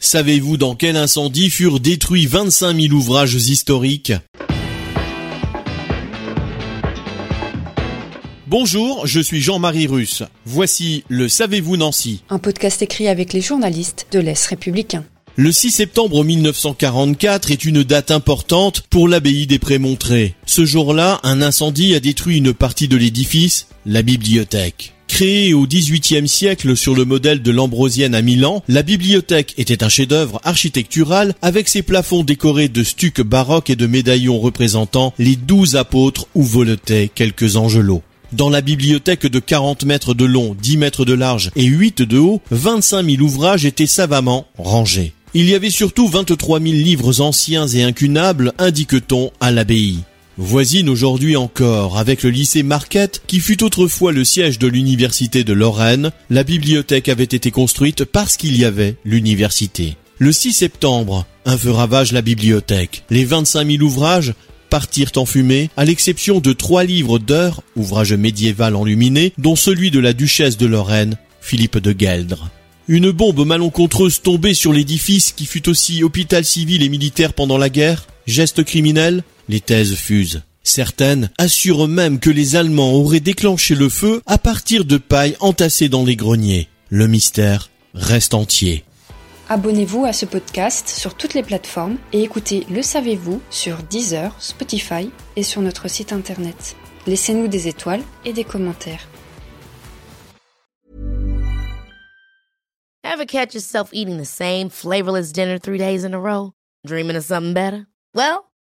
Savez-vous dans quel incendie furent détruits 25 000 ouvrages historiques? Bonjour, je suis Jean-Marie Russe. Voici le Savez-vous Nancy Un podcast écrit avec les journalistes de l'Est républicain. Le 6 septembre 1944 est une date importante pour l'abbaye des Prémontrés. Ce jour-là, un incendie a détruit une partie de l'édifice, la bibliothèque. Créée au XVIIIe siècle sur le modèle de l'Ambrosienne à Milan, la bibliothèque était un chef-d'œuvre architectural avec ses plafonds décorés de stucs baroques et de médaillons représentant les douze apôtres où voletaient quelques angelots. Dans la bibliothèque de 40 mètres de long, 10 mètres de large et 8 de haut, 25 000 ouvrages étaient savamment rangés. Il y avait surtout 23 000 livres anciens et incunables, indique-t-on, à l'abbaye. Voisine aujourd'hui encore avec le lycée Marquette qui fut autrefois le siège de l'université de Lorraine, la bibliothèque avait été construite parce qu'il y avait l'université. Le 6 septembre, un feu ravage la bibliothèque. Les 25 000 ouvrages partirent en fumée, à l'exception de trois livres d'heures, ouvrage médiéval enluminé, dont celui de la duchesse de Lorraine, Philippe de Gueldre. Une bombe malencontreuse tombée sur l'édifice qui fut aussi hôpital civil et militaire pendant la guerre, geste criminel, les thèses fusent. Certaines assurent même que les Allemands auraient déclenché le feu à partir de paille entassée dans les greniers. Le mystère reste entier. Abonnez-vous à ce podcast sur toutes les plateformes et écoutez Le Savez-vous sur Deezer, Spotify et sur notre site internet. Laissez-nous des étoiles et des commentaires. Ever catch yourself eating the same flavorless dinner three days in a row? Dreaming of something better? Well,